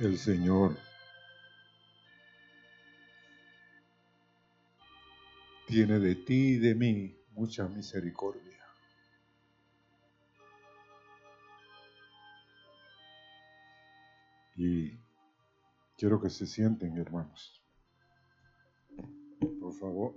el Señor tiene de ti y de mí mucha misericordia. Y quiero que se sienten, hermanos. Por favor.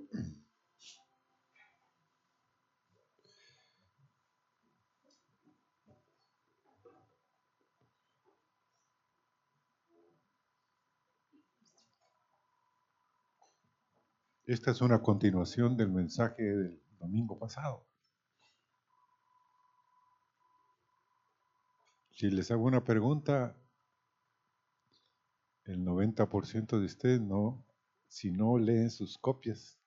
Esta es una continuación del mensaje del domingo pasado. Si les hago una pregunta, el 90% de ustedes no, si no leen sus copias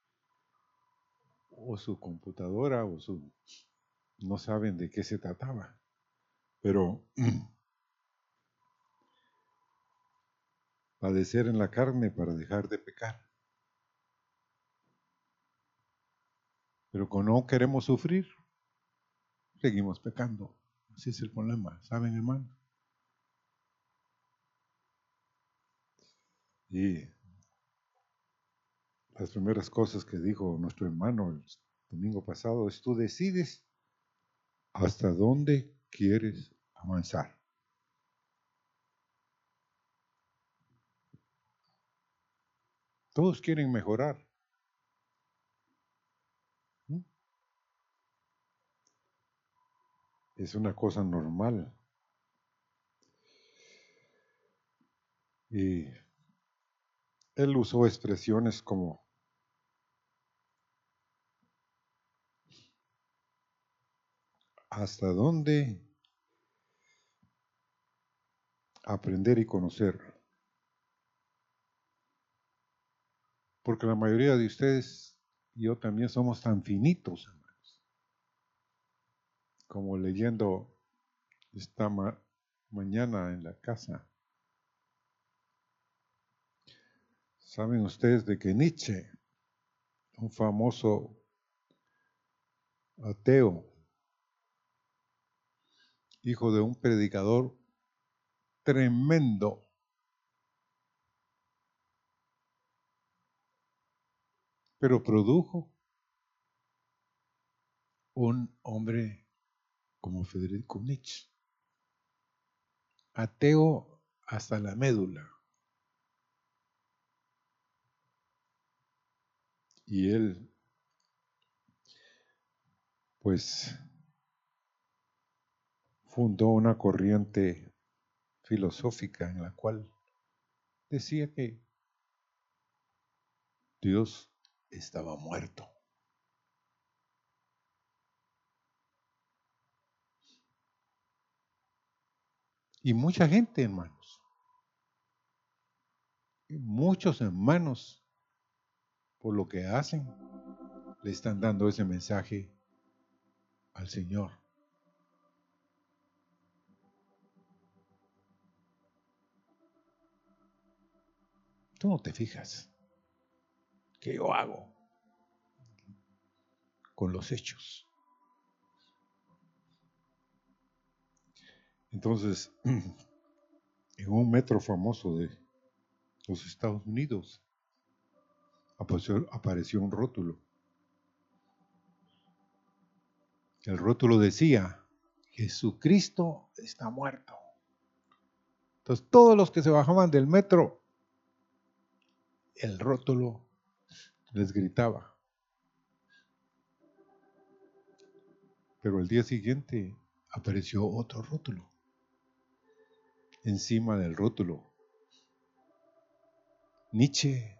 o su computadora o su, no saben de qué se trataba. Pero padecer en la carne para dejar de pecar. Pero como no queremos sufrir, seguimos pecando. Así es el problema, ¿saben, hermano? Y las primeras cosas que dijo nuestro hermano el domingo pasado es tú decides hasta dónde quieres avanzar. Todos quieren mejorar. Es una cosa normal. Y él usó expresiones como hasta dónde aprender y conocer. Porque la mayoría de ustedes y yo también somos tan finitos, como leyendo esta mañana en la casa. Saben ustedes de que Nietzsche, un famoso ateo, hijo de un predicador tremendo, pero produjo un hombre como Federico Nietzsche. Ateo hasta la médula. Y él, pues, fundó una corriente filosófica en la cual decía que Dios estaba muerto. Y mucha gente, hermanos. Muchos hermanos, por lo que hacen, le están dando ese mensaje al Señor. Tú no te fijas qué yo hago con los hechos. Entonces, en un metro famoso de los Estados Unidos apareció, un rótulo. El rótulo decía, Jesucristo está muerto. Entonces, todos los que se bajaban del metro, el rótulo les gritaba. Pero el día siguiente apareció otro rótulo encima del rótulo. Nietzsche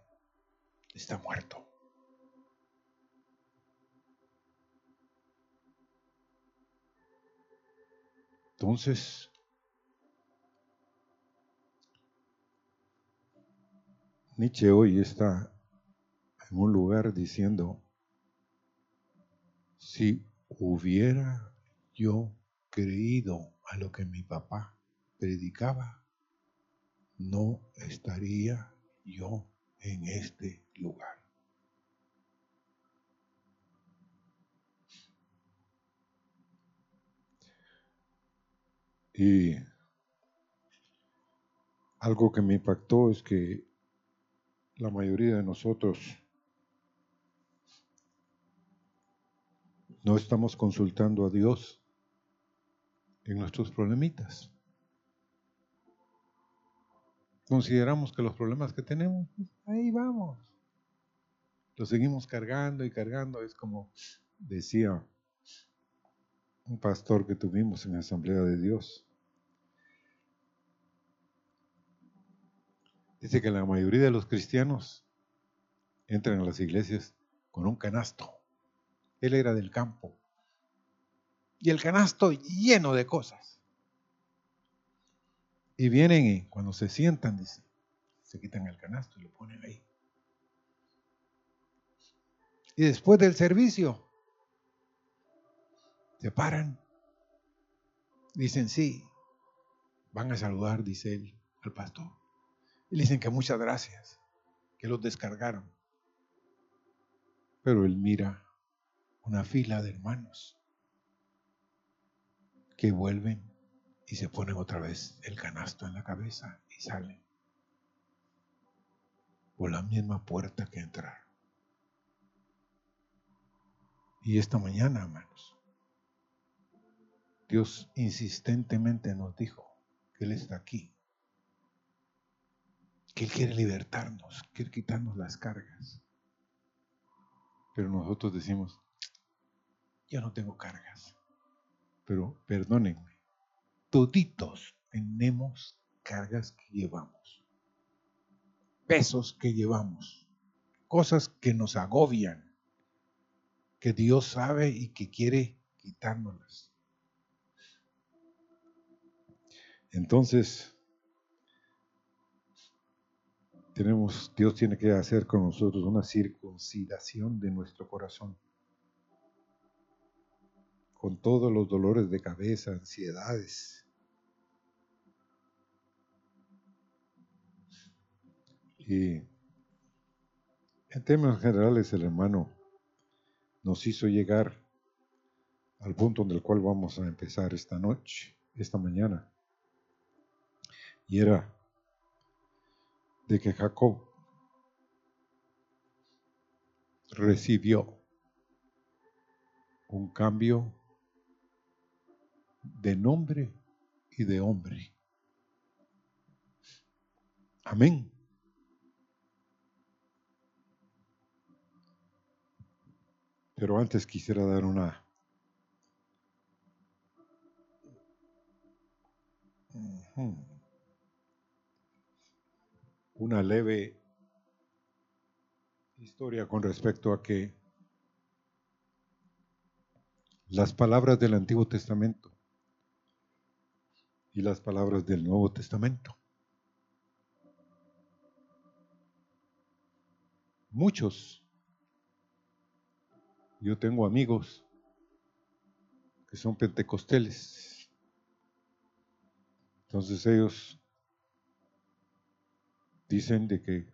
está muerto. Entonces, Nietzsche hoy está en un lugar diciendo, si hubiera yo creído a lo que mi papá predicaba, no estaría yo en este lugar. Y algo que me impactó es que la mayoría de nosotros no estamos consultando a Dios en nuestros problemitas. Consideramos que los problemas que tenemos, ahí vamos. Los seguimos cargando y cargando. Es como decía un pastor que tuvimos en la Asamblea de Dios. Dice que la mayoría de los cristianos entran a las iglesias con un canasto. Él era del campo. Y el canasto lleno de cosas. Y vienen y cuando se sientan, dice, se quitan el canasto y lo ponen ahí. Y después del servicio, se paran. Dicen, sí, van a saludar, dice él, al pastor. Y le dicen que muchas gracias, que los descargaron. Pero él mira una fila de hermanos que vuelven y se ponen otra vez el canasto en la cabeza y salen por la misma puerta que entraron. Y esta mañana, hermanos, Dios insistentemente nos dijo que Él está aquí que Él quiere libertarnos, quiere quitarnos las cargas. Pero nosotros decimos, yo no tengo cargas. Pero perdónenme, toditos tenemos cargas que llevamos, pesos que llevamos, cosas que nos agobian, que Dios sabe y que quiere quitárnoslas. Entonces, tenemos, Dios tiene que hacer con nosotros una circuncidación de nuestro corazón. Con todos los dolores de cabeza, ansiedades. Y en temas generales el hermano nos hizo llegar al punto en el cual vamos a empezar esta noche, esta mañana. Y era de que Jacob recibió un cambio de nombre y de hombre. Amén. Pero antes quisiera dar una una leve historia con respecto a que las palabras del Antiguo Testamento y las palabras del Nuevo Testamento. Muchos, yo tengo amigos que son pentecosteles, entonces ellos dicen de que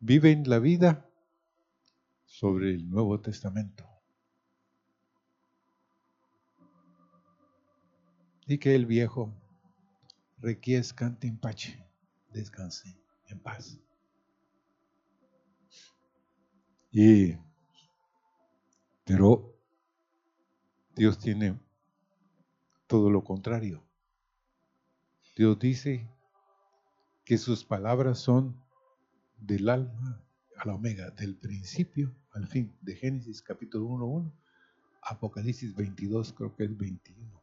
viven la vida sobre el Nuevo Testamento. Y que el viejo requiescante en pache, descanse en paz. Y, pero Dios tiene todo lo contrario. Dios dice que sus palabras son del alma a la omega, del principio al fin, de Génesis capítulo 1, Apocalipsis 22, creo que es 21.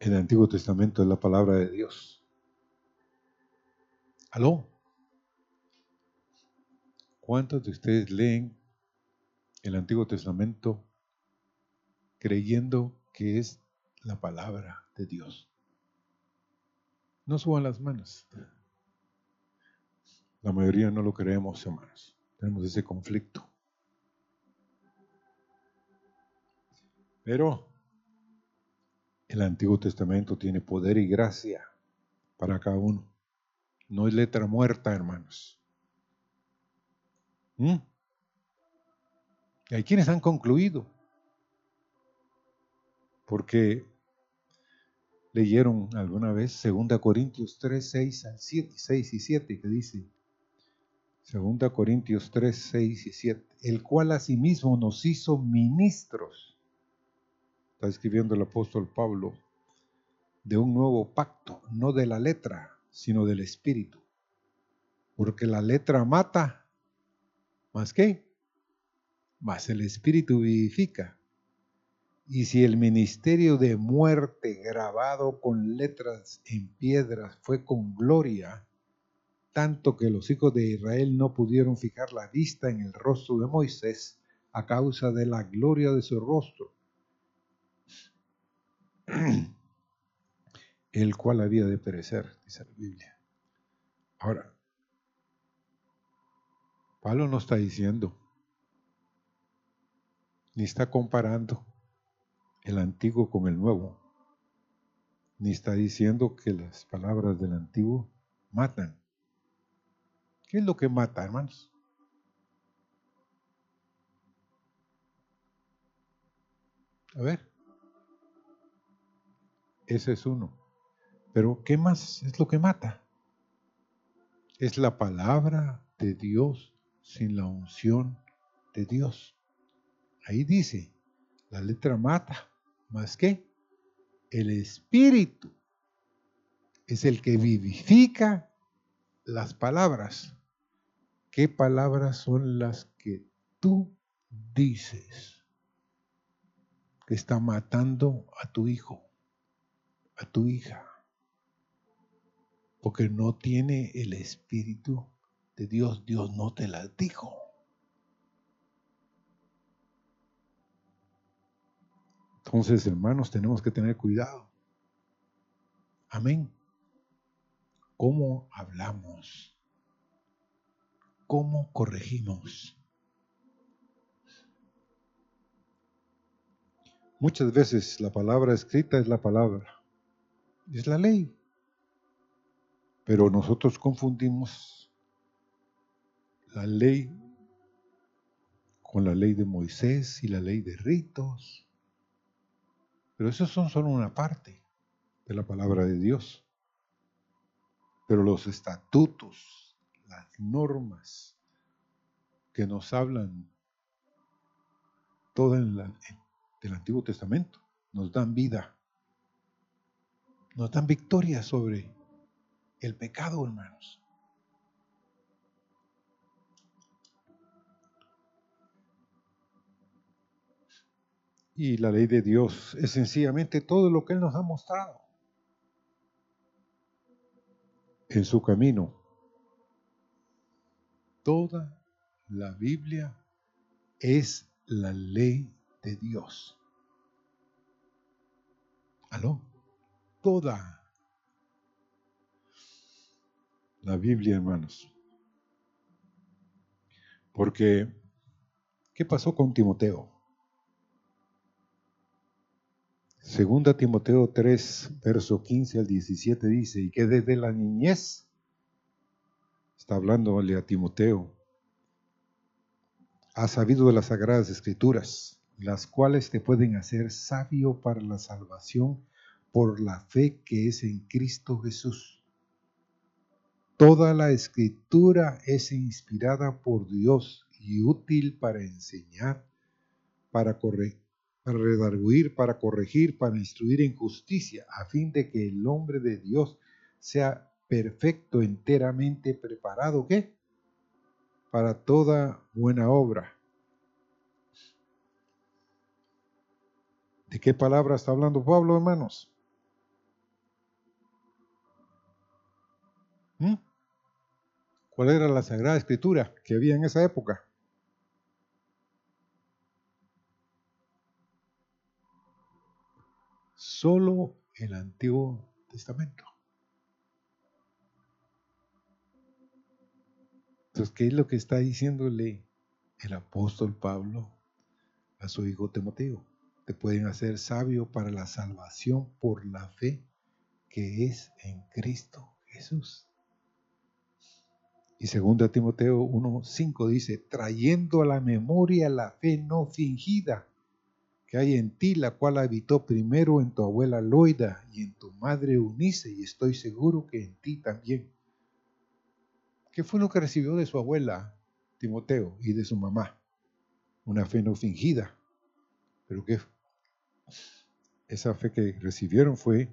El Antiguo Testamento es la palabra de Dios. ¿Aló? ¿Cuántos de ustedes leen el Antiguo Testamento creyendo que es la palabra de Dios? No suban las manos. La mayoría no lo creemos, hermanos. Tenemos ese conflicto. Pero el Antiguo Testamento tiene poder y gracia para cada uno. No es letra muerta, hermanos. ¿Mm? Hay quienes han concluido. Porque leyeron alguna vez 2 Corintios 3, 6, 7, 6 y 7, que dice, 2 Corintios 3, 6 y 7, el cual asimismo nos hizo ministros, está escribiendo el apóstol Pablo, de un nuevo pacto, no de la letra, sino del espíritu. Porque la letra mata, más que, más el espíritu vivifica. Y si el ministerio de muerte grabado con letras en piedras fue con gloria, tanto que los hijos de Israel no pudieron fijar la vista en el rostro de Moisés a causa de la gloria de su rostro, el cual había de perecer, dice la Biblia. Ahora, Pablo no está diciendo, ni está comparando el antiguo con el nuevo, ni está diciendo que las palabras del antiguo matan. ¿Qué es lo que mata, hermanos? A ver. Ese es uno. Pero ¿qué más es lo que mata? Es la palabra de Dios sin la unción de Dios. Ahí dice, la letra mata, más que el espíritu es el que vivifica las palabras. ¿Qué palabras son las que tú dices que está matando a tu hijo, a tu hija? Porque no tiene el espíritu de Dios, Dios no te las dijo. Entonces, hermanos, tenemos que tener cuidado. Amén. ¿Cómo hablamos? ¿Cómo corregimos? Muchas veces la palabra escrita es la palabra, es la ley. Pero nosotros confundimos la ley con la ley de Moisés y la ley de ritos pero esos son solo una parte de la palabra de Dios. Pero los estatutos, las normas que nos hablan todo en del Antiguo Testamento, nos dan vida, nos dan victoria sobre el pecado, hermanos. Y la ley de Dios es sencillamente todo lo que Él nos ha mostrado en su camino. Toda la Biblia es la ley de Dios. ¿Aló? Toda la Biblia, hermanos. Porque, ¿qué pasó con Timoteo? Segunda Timoteo 3, verso 15 al 17 dice, y que desde la niñez, está hablándole a Timoteo, ha sabido de las sagradas escrituras, las cuales te pueden hacer sabio para la salvación por la fe que es en Cristo Jesús. Toda la escritura es inspirada por Dios y útil para enseñar, para corregir para redarguir, para corregir, para instruir en justicia, a fin de que el hombre de Dios sea perfecto, enteramente preparado, ¿qué? Para toda buena obra. ¿De qué palabra está hablando Pablo, hermanos? ¿Mm? ¿Cuál era la Sagrada Escritura que había en esa época? Solo el Antiguo Testamento. Entonces, ¿qué es lo que está diciéndole el apóstol Pablo a su hijo Timoteo? Te pueden hacer sabio para la salvación por la fe que es en Cristo Jesús. Y 2 Timoteo 1.5 dice, trayendo a la memoria la fe no fingida que hay en ti, la cual habitó primero en tu abuela Loida y en tu madre Unice, y estoy seguro que en ti también. ¿Qué fue lo que recibió de su abuela Timoteo y de su mamá? Una fe no fingida, pero que esa fe que recibieron fue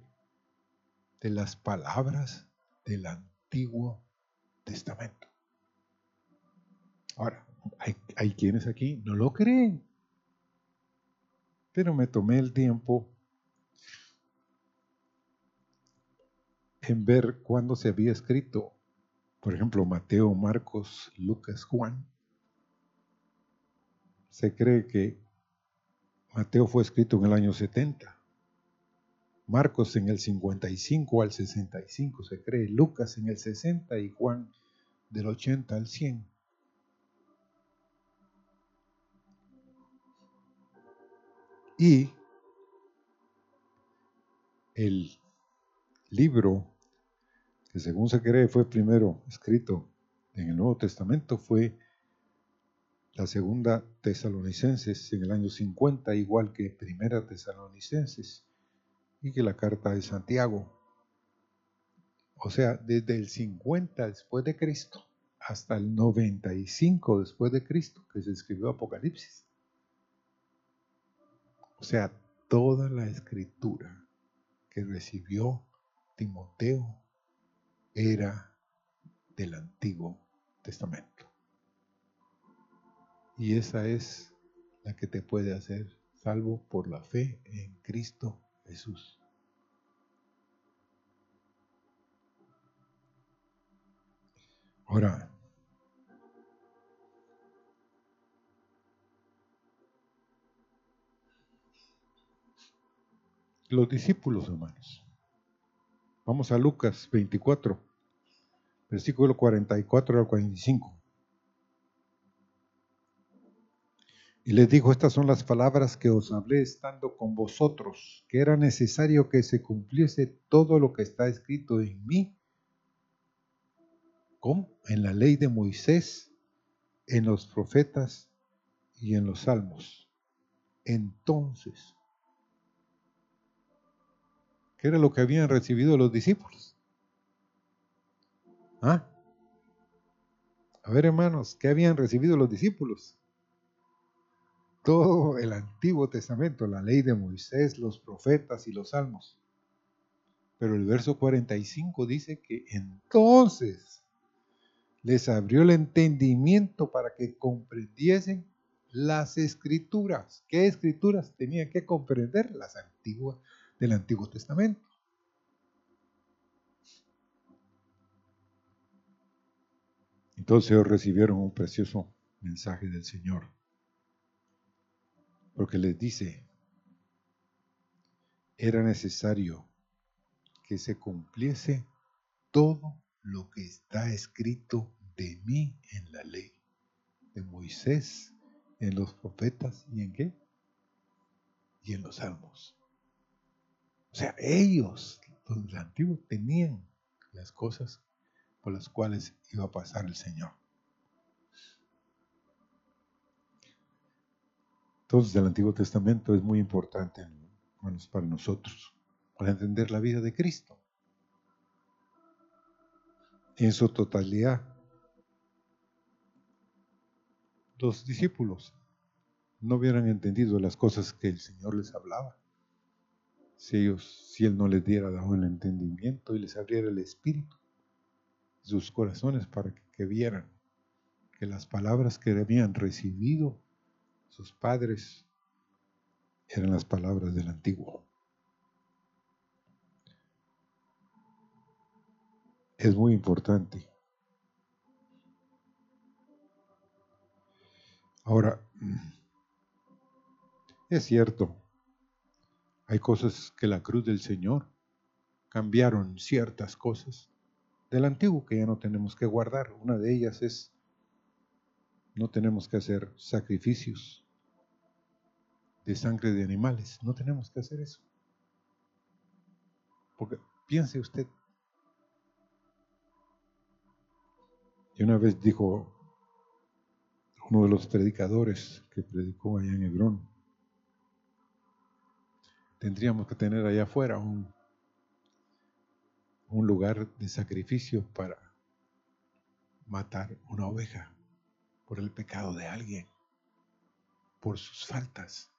de las palabras del Antiguo Testamento. Ahora, hay, hay quienes aquí no lo creen, pero me tomé el tiempo en ver cuándo se había escrito, por ejemplo, Mateo, Marcos, Lucas, Juan. Se cree que Mateo fue escrito en el año 70, Marcos en el 55 al 65 se cree, Lucas en el 60 y Juan del 80 al 100. Y el libro que según se cree fue primero escrito en el Nuevo Testamento fue la segunda Tesalonicenses en el año 50, igual que primera Tesalonicenses y que la carta de Santiago. O sea, desde el 50 después de Cristo hasta el 95 después de Cristo que se escribió Apocalipsis. Sea, toda la escritura que recibió Timoteo era del Antiguo Testamento. Y esa es la que te puede hacer salvo por la fe en Cristo Jesús. Ahora, los discípulos, hermanos. Vamos a Lucas 24, versículo 44 al 45. Y les dijo, estas son las palabras que os hablé estando con vosotros, que era necesario que se cumpliese todo lo que está escrito en mí, como en la ley de Moisés, en los profetas y en los salmos. Entonces, ¿qué era lo que habían recibido los discípulos? ¿Ah? A ver, hermanos, ¿qué habían recibido los discípulos? todo el Antiguo Testamento, la ley de Moisés, los profetas y los salmos. Pero el verso 45 dice que entonces les abrió el entendimiento para que comprendiesen las escrituras. ¿Qué escrituras tenían que comprender? Las antiguas del Antiguo Testamento. Entonces ellos recibieron un precioso mensaje del Señor porque les dice, era necesario que se cumpliese todo lo que está escrito de mí en la ley, de Moisés, en los profetas y en qué? Y en los salmos. Sea, ellos, los antiguos, tenían las cosas por las cuales iba a pasar el Señor. Entonces el Antiguo Testamento es muy importante para nosotros, para entender la vida de Cristo. En su totalidad, los discípulos no hubieran entendido las cosas que el Señor les hablaba. Si ellos, si Él no les diera dado el entendimiento y les abriera el espíritu, sus corazones para que vieran que las palabras que habían recibido sus padres eran las palabras del antiguo. Es muy importante. Ahora, es cierto, hay cosas que la cruz del Señor cambiaron ciertas cosas del antiguo que ya no tenemos que guardar. Una de ellas es, no tenemos que hacer sacrificios de sangre de animales. No tenemos que hacer eso. Porque piense usted. Y una vez dijo uno de los predicadores que predicó allá en Hebrón, tendríamos que tener allá afuera un, un lugar de sacrificio para matar una oveja por el pecado de alguien, por sus faltas.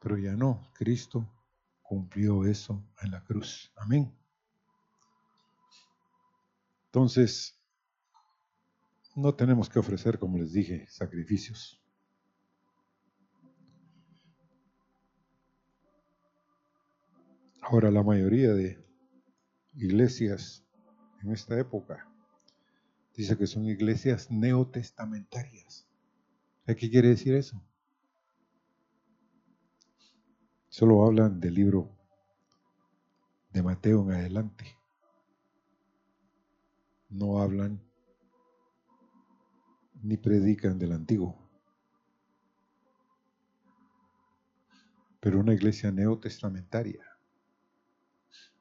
Pero ya no, Cristo cumplió eso en la cruz. Amén. Entonces, no tenemos que ofrecer, como les dije, sacrificios. Ahora, la mayoría de iglesias en esta época dice que son iglesias neotestamentarias. ¿Qué quiere decir eso? Solo hablan del libro de Mateo en adelante. No hablan ni predican del antiguo. Pero una iglesia neotestamentaria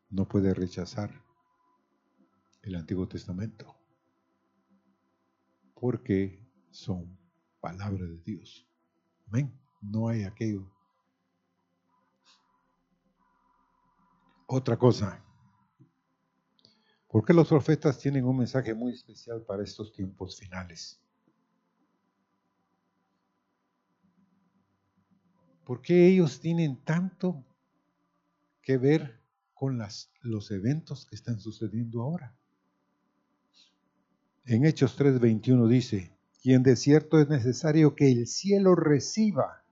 no puede rechazar el Antiguo Testamento porque son palabra de Dios. Amén. No hay aquello. Otra cosa. ¿Por qué los profetas tienen un mensaje muy especial para estos tiempos finales? ¿Por qué ellos tienen tanto que ver con las, los eventos que están sucediendo ahora? En Hechos 3:21 dice, y en desierto es necesario que el cielo reciba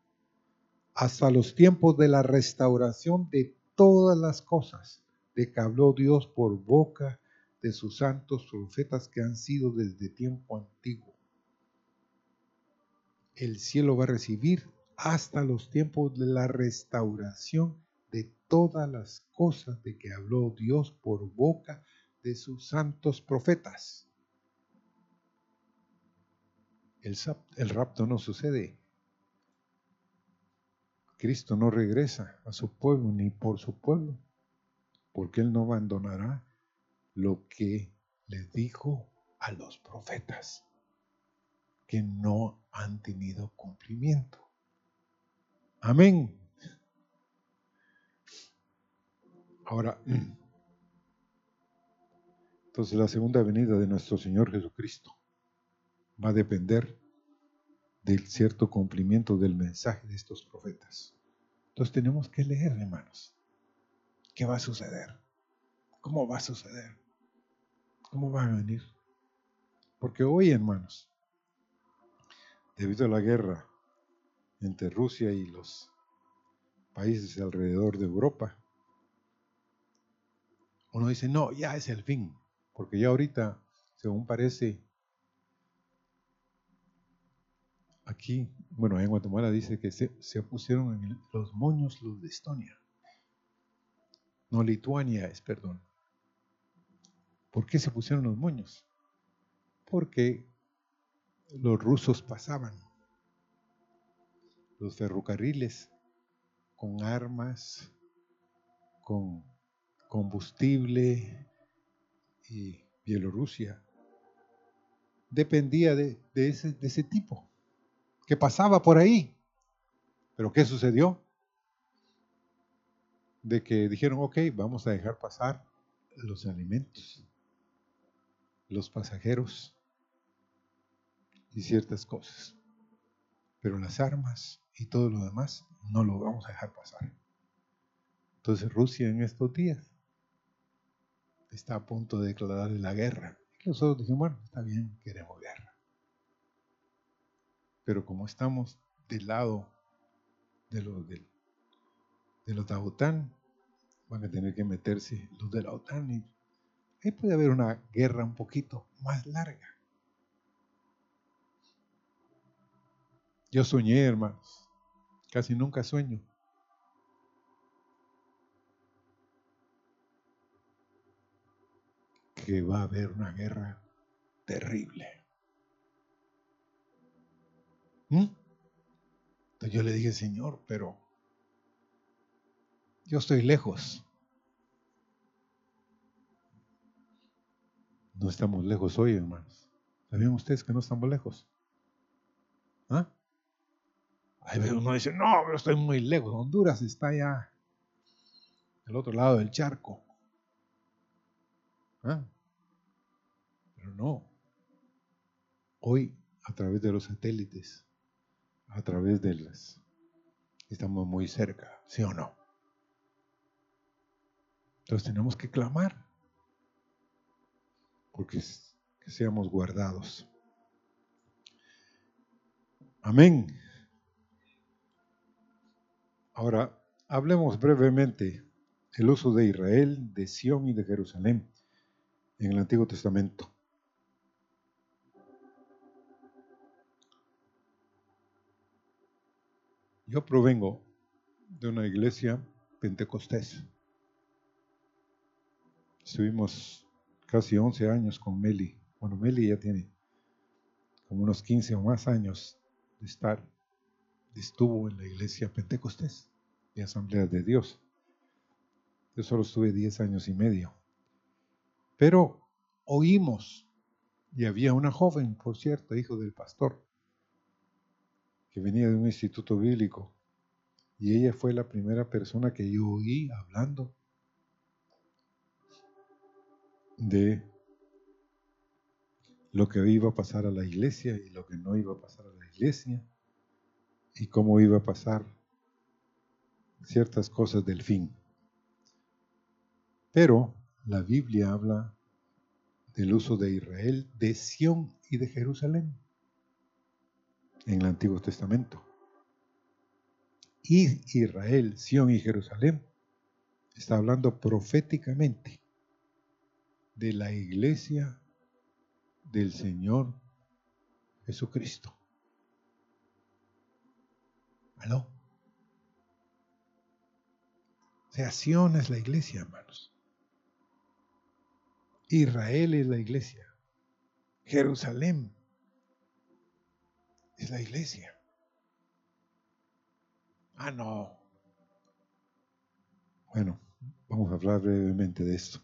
hasta los tiempos de la restauración de todas las cosas de que habló Dios por boca de sus santos profetas que han sido desde tiempo antiguo. El cielo va a recibir hasta los tiempos de la restauración todas las cosas de que habló Dios por boca de sus santos profetas. El, el rapto no sucede. Cristo no regresa a su pueblo ni por su pueblo, porque Él no abandonará lo que le dijo a los profetas, que no han tenido cumplimiento. Amén. Ahora, entonces la segunda venida de nuestro Señor Jesucristo va a depender del cierto cumplimiento del mensaje de estos profetas. Entonces tenemos que leer, hermanos, qué va a suceder, cómo va a suceder, cómo va a venir. Porque hoy, hermanos, debido a la guerra entre Rusia y los países alrededor de Europa. Uno dice, no, ya es el fin, porque ya ahorita, según parece, aquí, bueno, en Guatemala dice que se, pusieron en los moños los de Estonia. No, Lituania es, perdón. ¿Por qué se pusieron los moños? Porque los rusos pasaban los ferrocarriles con armas, con combustible y Bielorrusia. Dependía de, ese, ese tipo que pasaba por ahí. Pero ¿qué sucedió? De que dijeron, ok, vamos a dejar pasar los alimentos, los pasajeros y ciertas cosas. Pero las armas y todo lo demás no lo vamos a dejar pasar. Entonces Rusia en estos días está a punto de declararle la guerra. Y nosotros dijimos, bueno, está bien, queremos guerra. Pero como estamos del lado de los, de, de los de OTAN, van a tener que meterse los de la OTAN y ahí puede haber una guerra un poquito más larga. Yo soñé, hermanos, Casi nunca sueño. Que va a haber una guerra terrible. ¿Mm? Entonces yo le dije, Señor, pero yo estoy lejos. No estamos lejos hoy, hermanos. ¿Sabían ustedes que no estamos lejos? ¿Ah? Ahí uno dice, no, pero estoy muy lejos. Honduras está allá, del otro lado del charco. ¿Ah? Pero no. Hoy, a través de los satélites, a través de las... Estamos muy cerca, ¿sí o no? Entonces tenemos que clamar porque que seamos guardados. Amén. Ahora, hablemos brevemente el uso de Israel, de Sión y de Jerusalén en el Antiguo Testamento. Yo provengo de una iglesia pentecostés. Estuvimos casi 11 años con Meli. Bueno, Meli ya tiene como unos 15 o más años de estar, estuvo en la iglesia pentecostés de Asamblea de Dios. Yo solo estuve 10 años y medio. Pero oímos, y había una joven, por cierto, hijo del pastor, que venía de un instituto bíblico, y ella fue la primera persona que yo oí hablando de lo que iba a pasar a la iglesia y lo que no iba a pasar a la iglesia y cómo iba a pasar ciertas cosas del fin. Pero la Biblia habla del uso de Israel, de Sión y de Jerusalén en el Antiguo Testamento. Y Israel, Sión y Jerusalén está hablando proféticamente de la iglesia del Señor Jesucristo. ¿Aló? O sea, Sion es la iglesia, hermanos. Israel es la iglesia. Jerusalén es la iglesia. Ah, no. Bueno, vamos a hablar brevemente de esto.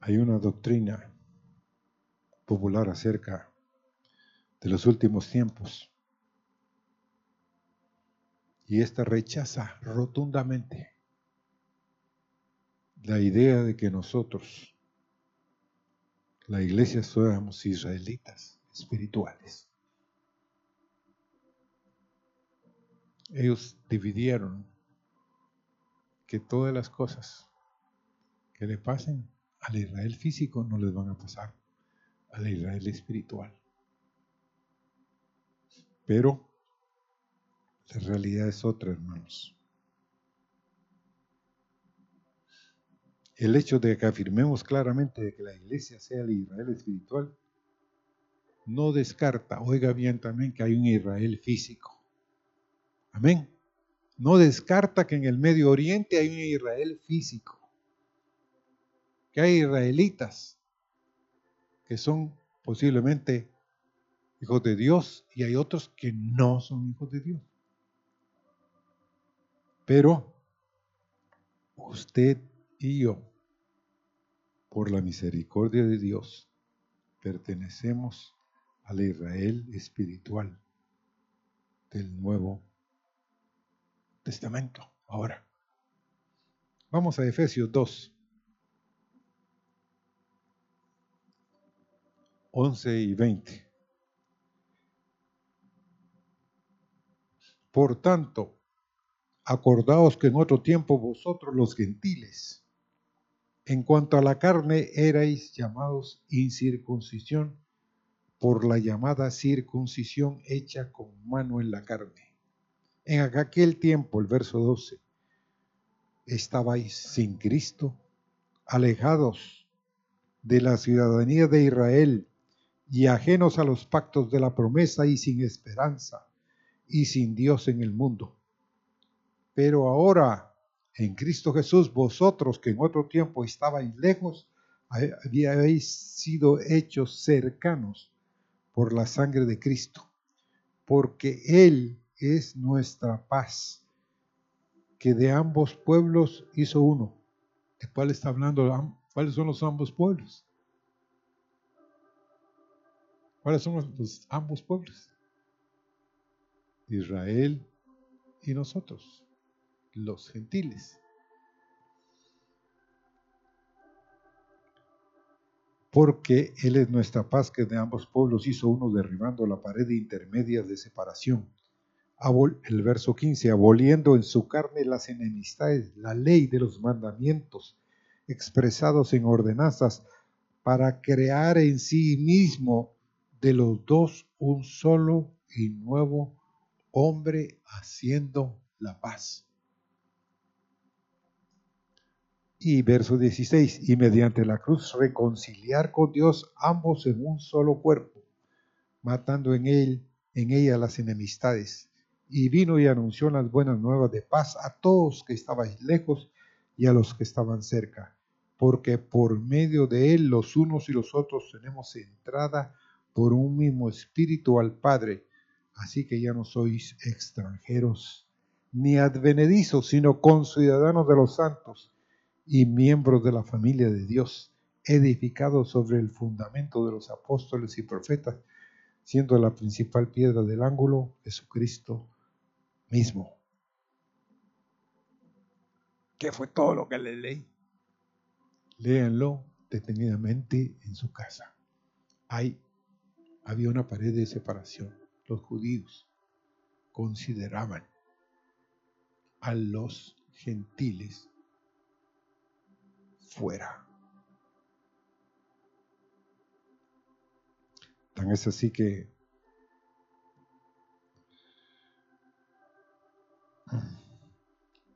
Hay una doctrina popular acerca de los últimos tiempos. Y esta rechaza rotundamente la idea de que nosotros, la iglesia, somos israelitas espirituales. Ellos dividieron que todas las cosas que le pasen al Israel físico no les van a pasar al Israel espiritual. Pero la realidad es otra, hermanos. El hecho de que afirmemos claramente que la iglesia sea el Israel espiritual no descarta, oiga bien también que hay un Israel físico. Amén. No descarta que en el Medio Oriente hay un Israel físico. Que hay israelitas que son posiblemente hijos de Dios y hay otros que no son hijos de Dios. Pero usted y yo, por la misericordia de Dios, pertenecemos al Israel espiritual del Nuevo Testamento. Ahora, vamos a Efesios 2. 11 y 20. Por tanto, acordaos que en otro tiempo vosotros los gentiles, en cuanto a la carne, erais llamados incircuncisión por la llamada circuncisión hecha con mano en la carne. En aquel tiempo, el verso 12, estabais sin Cristo, alejados de la ciudadanía de Israel y ajenos a los pactos de la promesa y sin esperanza y sin Dios en el mundo. Pero ahora, en Cristo Jesús, vosotros que en otro tiempo estabais lejos, habíais sido hechos cercanos por la sangre de Cristo, porque Él es nuestra paz, que de ambos pueblos hizo uno. ¿De cuál está hablando? ¿Cuáles son los ambos pueblos? ¿Cuáles son los, ambos pueblos? Israel y nosotros, los gentiles. Porque Él es nuestra paz que de ambos pueblos hizo uno derribando la pared intermedia de separación. El verso 15, aboliendo en su carne las enemistades, la ley de los mandamientos expresados en ordenanzas, para crear en sí mismo de los dos un solo y nuevo hombre haciendo la paz. Y verso 16, y mediante la cruz reconciliar con Dios ambos en un solo cuerpo, matando en él, en ella las enemistades. Y vino y anunció las buenas nuevas de paz a todos que estaban lejos y a los que estaban cerca, porque por medio de él los unos y los otros tenemos entrada por un mismo espíritu al Padre. Así que ya no sois extranjeros ni advenedizos, sino conciudadanos de los santos y miembros de la familia de Dios, edificados sobre el fundamento de los apóstoles y profetas, siendo la principal piedra del ángulo Jesucristo mismo. ¿Qué fue todo lo que le leí? Léanlo detenidamente en su casa. Hay había una pared de separación. Los judíos consideraban a los gentiles fuera. Tan es así que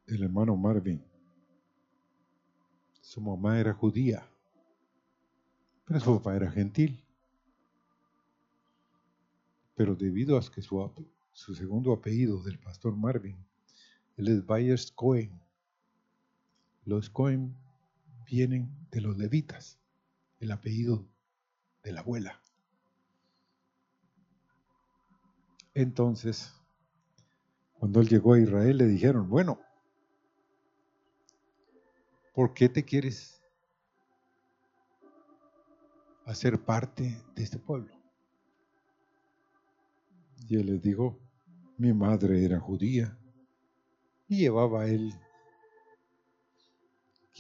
el hermano Marvin, su mamá era judía, pero su papá era gentil pero debido a que su, su segundo apellido del pastor Marvin, él es Byers Cohen. Los Cohen vienen de los levitas, el apellido de la abuela. Entonces, cuando él llegó a Israel, le dijeron, bueno, ¿por qué te quieres hacer parte de este pueblo? Y él les dijo, mi madre era judía y llevaba él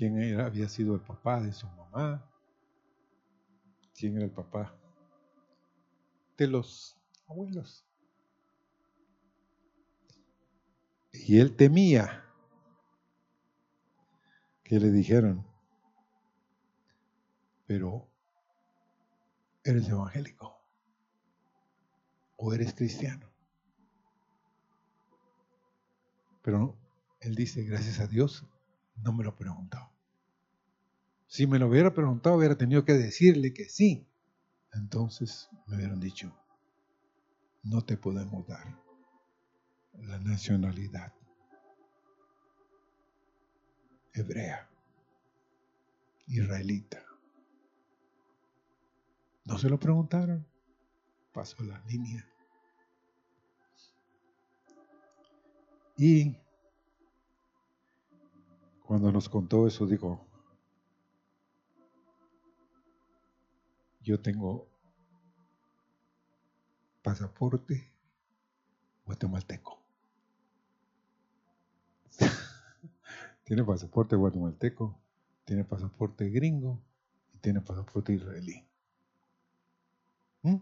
quién era, había sido el papá de su mamá, quién era el papá de los abuelos. Y él temía que le dijeran, pero eres evangélico o eres cristiano. Pero él dice, gracias a Dios, no me lo preguntado. Si me lo hubiera preguntado, hubiera tenido que decirle que sí. Entonces me hubieran dicho, no te podemos dar la nacionalidad hebrea, israelita. No se lo preguntaron, pasó la línea. Y cuando nos contó eso, dijo, yo tengo pasaporte guatemalteco. tiene pasaporte guatemalteco, tiene pasaporte gringo y tiene pasaporte israelí. ¿Mm?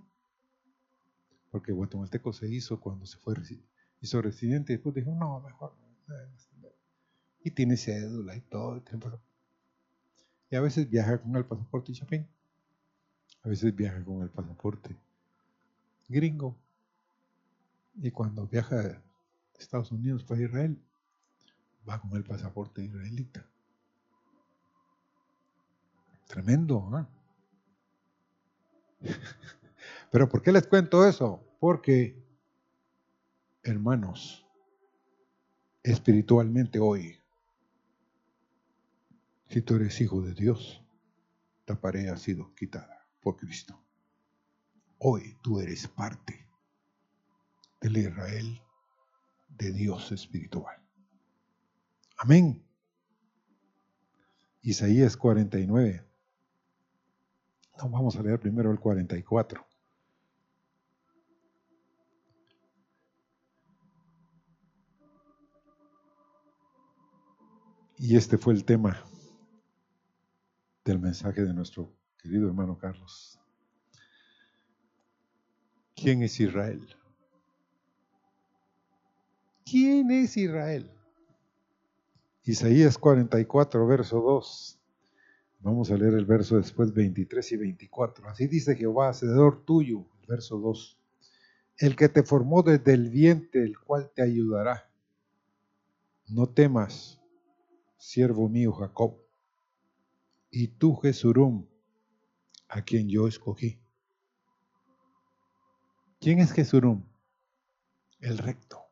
Porque guatemalteco se hizo cuando se fue hizo residente y después dijo, no, mejor. Tiene cédula y todo. Y a veces viaja con el pasaporte chapín. A veces viaja con el pasaporte gringo. Y cuando viaja de Estados Unidos para Israel, va con el pasaporte israelita. Tremendo, ¿no? Pero ¿por qué les cuento eso? Porque hermanos, espiritualmente hoy, si tú eres hijo de Dios, la pared ha sido quitada por Cristo. Hoy tú eres parte del Israel de Dios espiritual. Amén. Isaías 49. No, vamos a leer primero el 44. Y este fue el tema del mensaje de nuestro querido hermano Carlos. ¿Quién es Israel? ¿Quién es Israel? Isaías 44, verso 2. Vamos a leer el verso después 23 y 24. Así dice Jehová, hacedor tuyo, verso 2. El que te formó desde el vientre, el cual te ayudará. No temas, siervo mío Jacob, y tú Jesurum, a quien yo escogí. ¿Quién es Jesurum? El recto.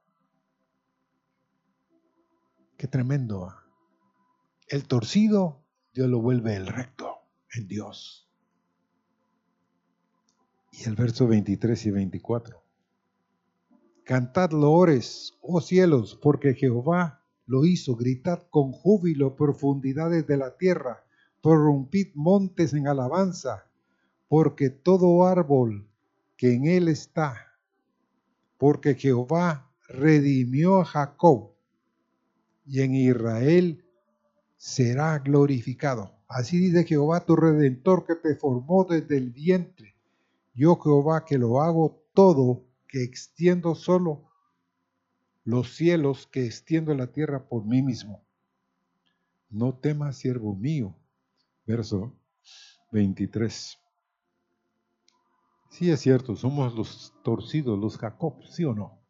Qué tremendo. ¿ah? El torcido, Dios lo vuelve el recto en Dios. Y el verso 23 y 24. Cantad loores, oh cielos, porque Jehová lo hizo. Gritad con júbilo profundidades de la tierra. Prorrumpid montes en alabanza, porque todo árbol que en él está, porque Jehová redimió a Jacob y en Israel será glorificado. Así dice Jehová tu redentor que te formó desde el vientre. Yo Jehová que lo hago todo, que extiendo solo los cielos, que extiendo la tierra por mí mismo. No temas, siervo mío. Verso 23. Sí es cierto, somos los torcidos, los Jacob, ¿sí o no?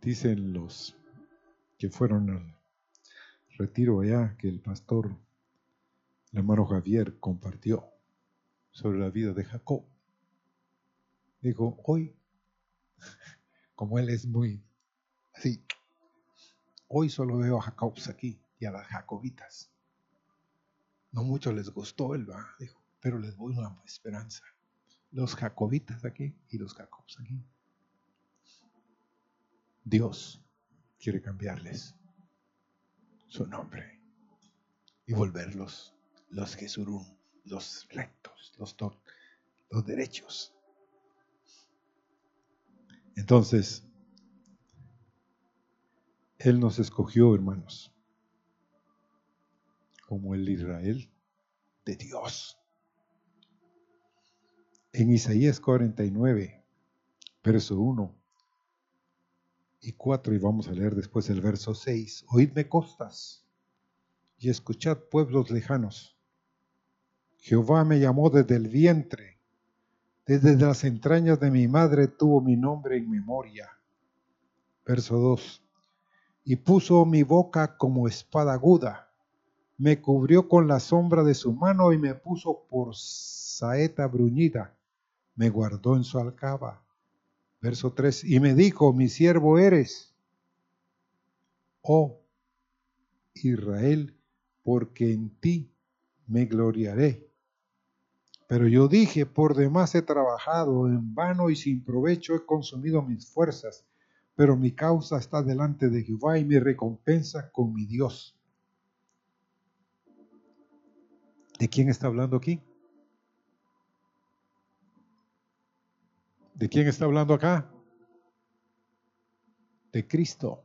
dicen los que fueron al retiro allá que el pastor, hermano Javier, compartió sobre la vida de Jacob. Dijo, hoy, como él es muy así, hoy solo veo a Jacobs aquí y a las jacobitas. No mucho les gustó él, ¿va? dijo, pero les voy una esperanza. Los jacobitas aquí y los Jacobs aquí. Dios quiere cambiarles su nombre y volverlos los Jesurum, los rectos, los derechos. Entonces, Él nos escogió, hermanos, como el Israel de Dios. En Isaías 49, verso 1, y 4 y vamos a leer después el verso 6. Oídme costas y escuchad pueblos lejanos. Jehová me llamó desde el vientre, desde las entrañas de mi madre tuvo mi nombre en memoria. Verso 2. Y puso mi boca como espada aguda, me cubrió con la sombra de su mano y me puso por saeta bruñida, me guardó en su alcaba Verso 3, y me dijo, mi siervo eres, oh Israel, porque en ti me gloriaré. Pero yo dije, por demás he trabajado, en vano y sin provecho he consumido mis fuerzas, pero mi causa está delante de Jehová y mi recompensa con mi Dios. ¿De quién está hablando aquí? ¿De quién está hablando acá? De Cristo.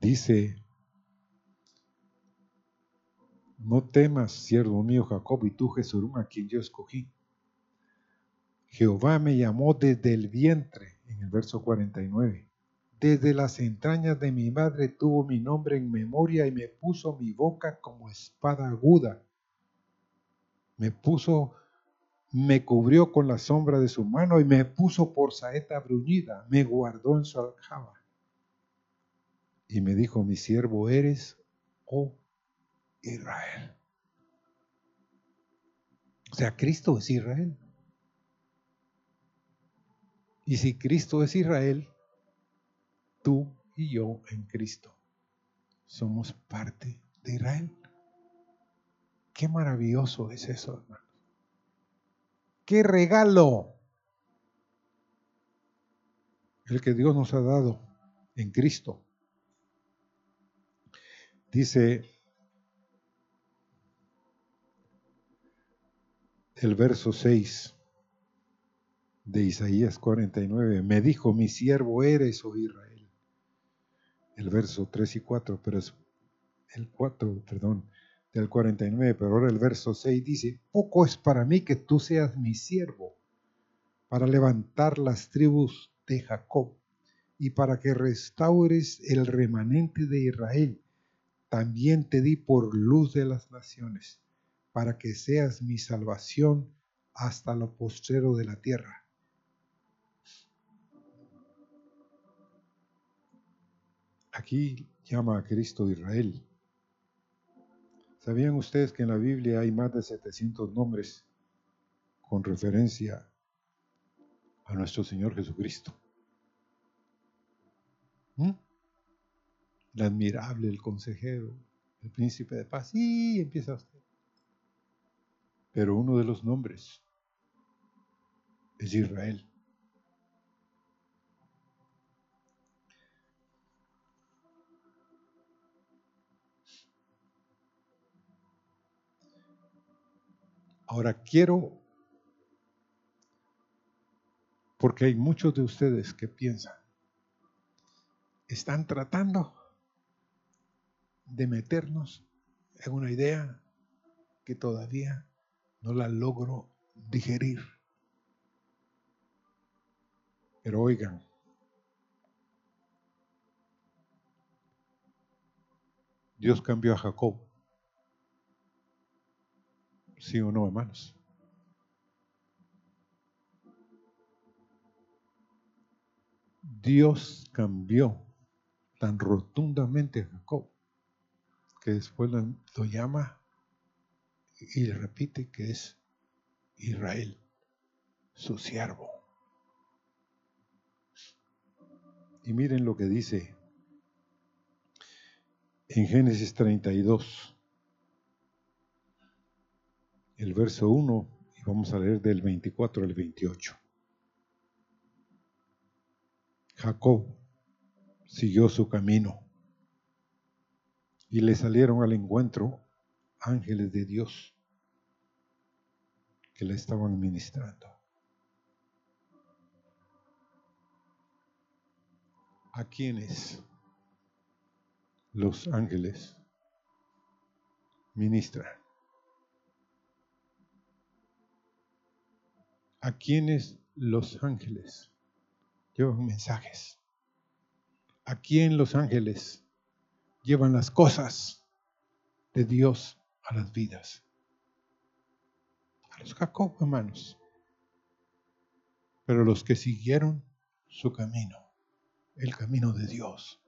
Dice, no temas, siervo mío Jacob, y tú Jesurún, a quien yo escogí. Jehová me llamó desde el vientre, en el verso 49. Desde las entrañas de mi madre tuvo mi nombre en memoria y me puso mi boca como espada aguda. Me puso me cubrió con la sombra de su mano y me puso por saeta bruñida, me guardó en su aljaba. Y me dijo, mi siervo eres, oh Israel. O sea, Cristo es Israel. Y si Cristo es Israel, tú y yo en Cristo somos parte de Israel. Qué maravilloso es eso, hermano. ¡Qué regalo! El que Dios nos ha dado en Cristo. Dice el verso 6 de Isaías 49, me dijo, mi siervo eres, oh Israel. El verso 3 y 4, pero es el 4, perdón, del 49, pero ahora el verso 6 dice, poco es para mí que tú seas mi siervo, para levantar las tribus de Jacob y para que restaures el remanente de Israel. También te di por luz de las naciones, para que seas mi salvación hasta lo postrero de la tierra. Aquí llama a Cristo Israel. ¿Sabían ustedes que en la Biblia hay más de 700 nombres con referencia a nuestro Señor Jesucristo? ¿Mm? El admirable, el consejero, el príncipe de paz. Y empieza usted. Pero uno de los nombres es Israel. Ahora quiero, porque hay muchos de ustedes que piensan, están tratando de meternos en una idea que todavía no la logro digerir. Pero oigan, Dios cambió a Jacob ¿Sí o no, hermanos? Dios cambió tan rotundamente a Jacob que después lo, lo llama y le repite que es Israel, su siervo. Y miren lo que dice en Génesis 32 el verso 1 y vamos a leer del 24 al 28. Jacob siguió su camino y le salieron al encuentro ángeles de Dios que le estaban ministrando. ¿A quiénes los ángeles ministran? A quienes los ángeles llevan mensajes. A quién los ángeles llevan las cosas de Dios a las vidas. A los Jacob, hermanos. Pero los que siguieron su camino, el camino de Dios.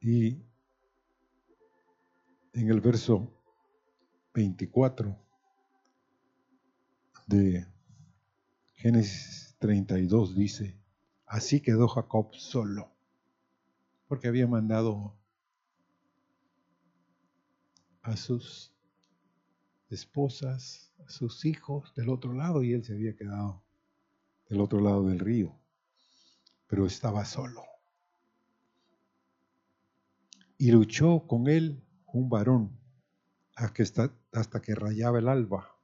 Y en el verso 24 de Génesis 32 dice, así quedó Jacob solo, porque había mandado a sus esposas, a sus hijos del otro lado y él se había quedado del otro lado del río, pero estaba solo. Y luchó con él un varón hasta que rayaba el alba.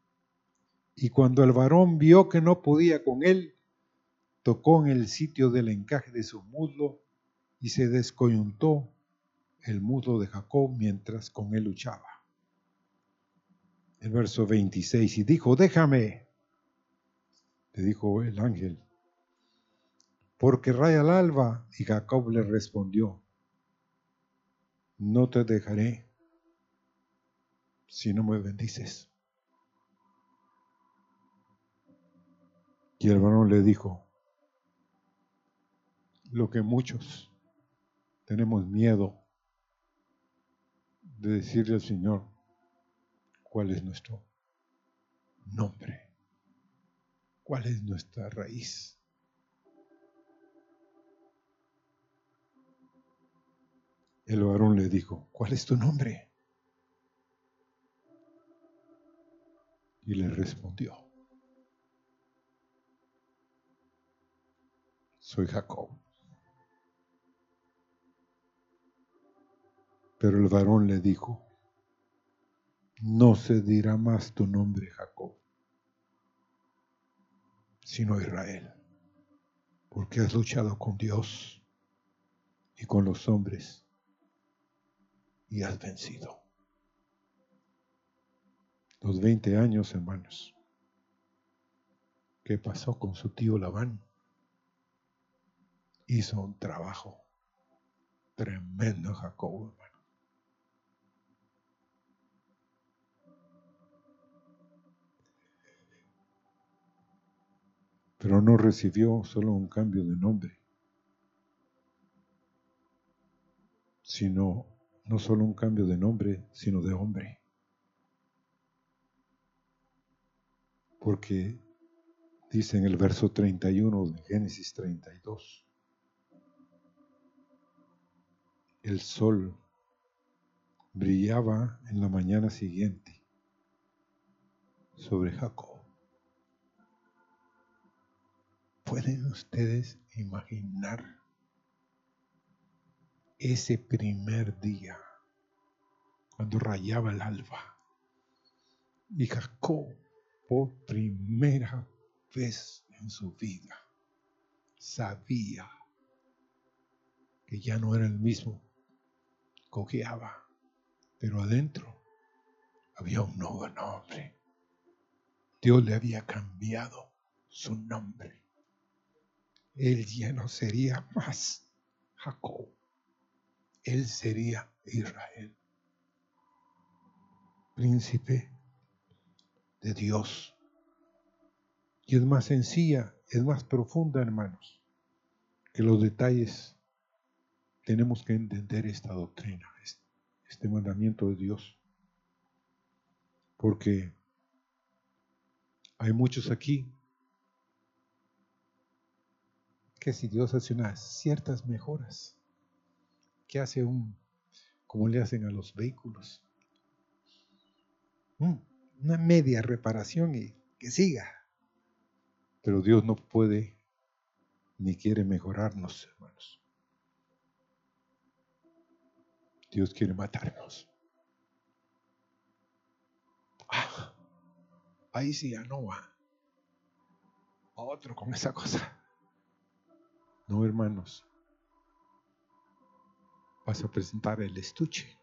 Y cuando el varón vio que no podía con él, tocó en el sitio del encaje de su muslo y se descoyuntó el muslo de Jacob mientras con él luchaba. El verso 26, y dijo, déjame, le dijo el ángel, porque raya el alba. Y Jacob le respondió, no te dejaré si no me bendices. Y el varón le dijo, lo que muchos tenemos miedo de decirle al Señor cuál es nuestro nombre, cuál es nuestra raíz. El varón le dijo, ¿cuál es tu nombre? Y le respondió, soy Jacob. Pero el varón le dijo, no se dirá más tu nombre Jacob, sino Israel, porque has luchado con Dios y con los hombres y has vencido. Los 20 años, hermanos, ¿qué pasó con su tío Labán? Hizo un trabajo tremendo Jacob, hermano. Pero no recibió solo un cambio de nombre, sino no solo un cambio de nombre, sino de hombre. Porque dice en el verso 31 de Génesis 32, el sol brillaba en la mañana siguiente sobre Jacob. ¿Pueden ustedes imaginar ese primer día cuando rayaba el alba y Jacob por primera vez en su vida sabía que ya no era el mismo cojeaba, pero adentro había un nuevo nombre. Dios le había cambiado su nombre. Él ya no sería más Jacob. Él sería Israel. Príncipe de Dios. Y es más sencilla, es más profunda, hermanos, que los detalles tenemos que entender esta doctrina, este mandamiento de Dios. Porque hay muchos aquí que si Dios hace unas ciertas mejoras, que hace un, como le hacen a los vehículos, mm, una media reparación y que siga. Pero Dios no puede ni quiere mejorarnos, hermanos. Dios quiere matarnos. Ah, ahí sí ya no va. Otro con esa cosa. No, hermanos. Vas a presentar el estuche,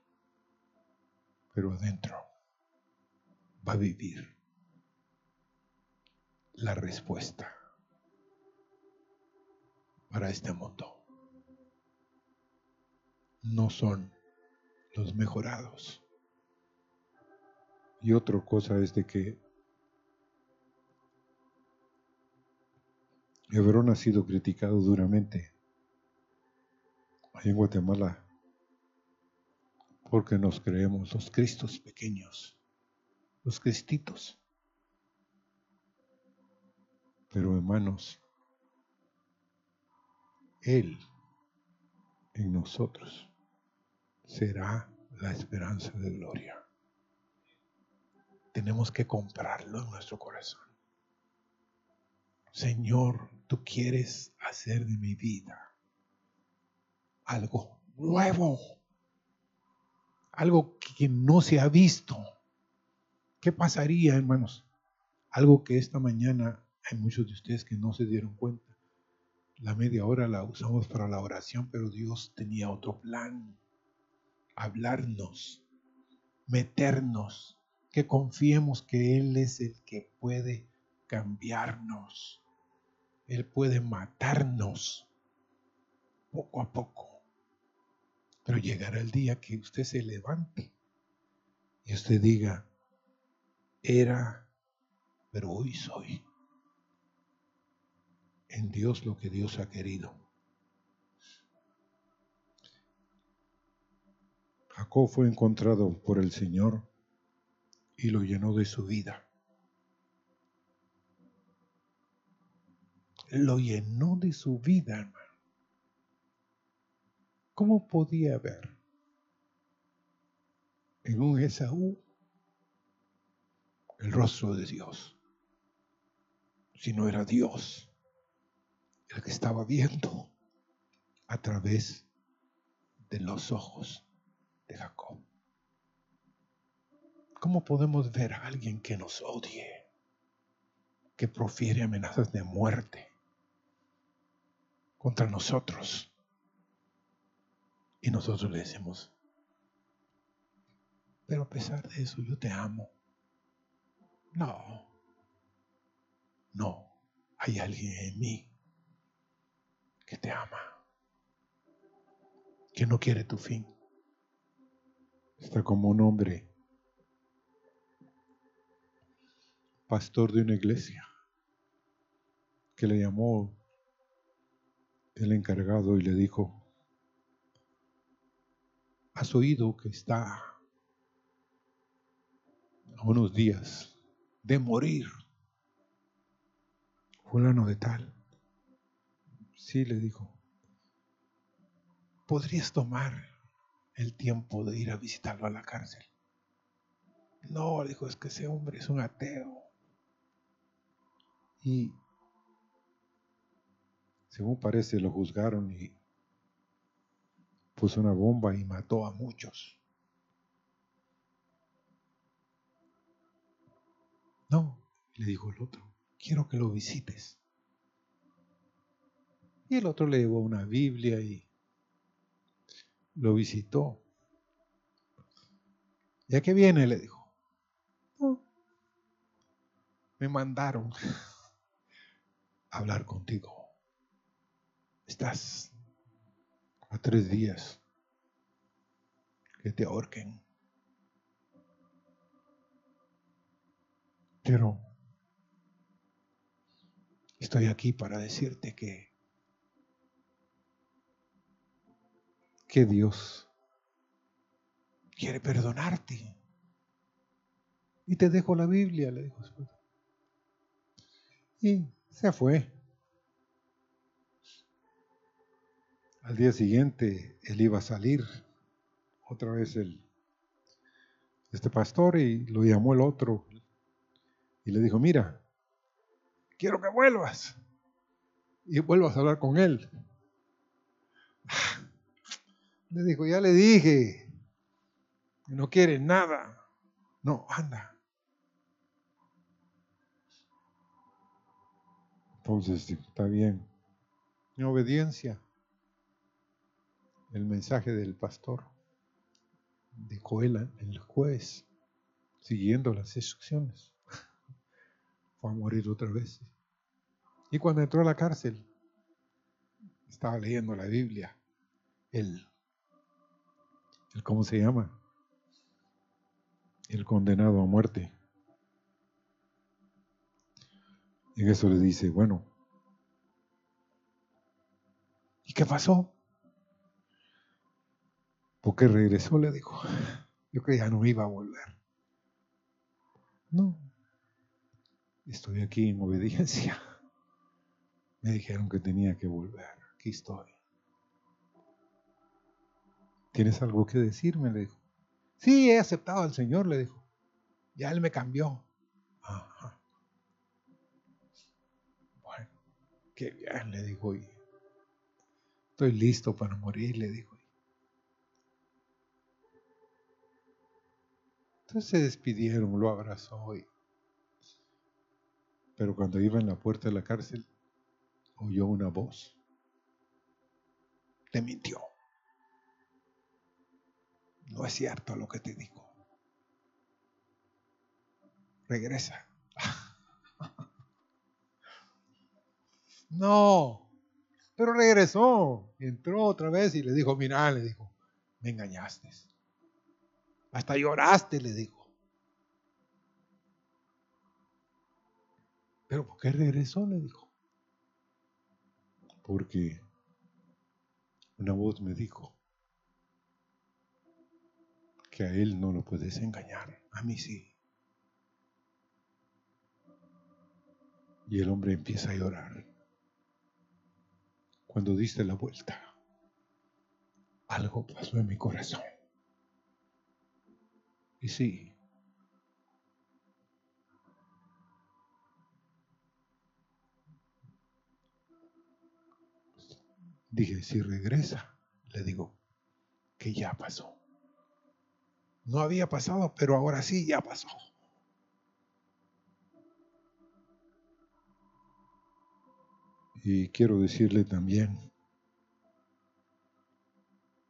pero adentro va a vivir la respuesta para este mundo. No son los mejorados. Y otra cosa es de que Hebrón ha sido criticado duramente ahí en Guatemala porque nos creemos los cristos pequeños, los cristitos. Pero hermanos, Él en nosotros será la esperanza de gloria. Tenemos que comprarlo en nuestro corazón. Señor, tú quieres hacer de mi vida algo nuevo, algo que no se ha visto. ¿Qué pasaría, hermanos? Algo que esta mañana hay muchos de ustedes que no se dieron cuenta. La media hora la usamos para la oración, pero Dios tenía otro plan hablarnos, meternos, que confiemos que Él es el que puede cambiarnos. Él puede matarnos poco a poco. Pero llegará el día que usted se levante y usted diga, era, pero hoy soy. En Dios lo que Dios ha querido. Jacob fue encontrado por el Señor y lo llenó de su vida. Lo llenó de su vida, hermano. ¿Cómo podía ver en un Esaú el rostro de Dios? Si no era Dios el que estaba viendo a través de los ojos de Jacob. ¿Cómo podemos ver a alguien que nos odie, que profiere amenazas de muerte contra nosotros? Y nosotros le decimos, pero a pesar de eso yo te amo. No, no, hay alguien en mí que te ama, que no quiere tu fin. Está como un hombre, pastor de una iglesia, que le llamó el encargado y le dijo, has oído que está a unos días de morir fulano de tal. Sí, le dijo, ¿podrías tomar el tiempo de ir a visitarlo a la cárcel? No, dijo, es que ese hombre es un ateo. Y según parece lo juzgaron y puso una bomba y mató a muchos. No, le dijo el otro, quiero que lo visites. Y el otro le llevó una Biblia y lo visitó. ¿Ya que viene? Le dijo. me mandaron a hablar contigo. Estás a tres días que te ahorquen. Pero estoy aquí para decirte que, que Dios quiere perdonarte. Y te dejo la Biblia, le dijo Y se fue. Al día siguiente él iba a salir otra vez el, este pastor y lo llamó el otro y le dijo, mira, quiero que vuelvas. Y vuelvas a hablar con él. Le dijo, ya le dije, no quiere nada. No, anda. Entonces, está bien. En obediencia, el mensaje del pastor de Coela, el juez, siguiendo las instrucciones fue a morir otra vez. Y cuando entró a la cárcel, estaba leyendo la Biblia, el, el ¿cómo se llama? El condenado a muerte. En eso le dice, bueno, ¿y qué pasó? Porque regresó, le dijo. Yo que no iba a volver. No, Estoy aquí en obediencia. Me dijeron que tenía que volver. Aquí estoy. ¿Tienes algo que decirme? Le dijo. Sí, he aceptado al Señor, le dijo. Ya Él me cambió. Ajá. Bueno, qué bien, le dijo. Y estoy listo para morir, le dijo. Entonces se despidieron, lo abrazó y pero cuando iba en la puerta de la cárcel, oyó una voz. Te mintió. No es cierto lo que te digo. Regresa. no, pero regresó. Entró otra vez y le dijo, mira, le dijo, me engañaste. Hasta lloraste, le dijo. ¿Pero por qué regresó? Le dijo. Porque una voz me dijo que a él no lo puedes engañar, a mí sí. Y el hombre empieza a llorar. Cuando diste la vuelta, algo pasó en mi corazón. Y sí, Dije, si regresa, le digo que ya pasó. No había pasado, pero ahora sí ya pasó. Y quiero decirle también